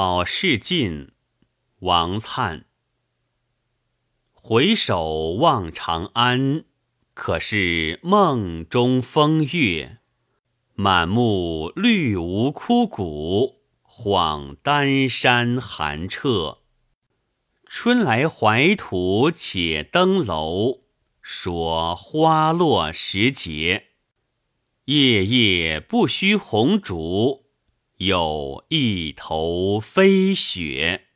好事尽，王粲。回首望长安，可是梦中风月。满目绿芜枯骨，恍丹山寒彻。春来怀土且登楼，说花落时节。夜夜不须红烛，有一头飞雪。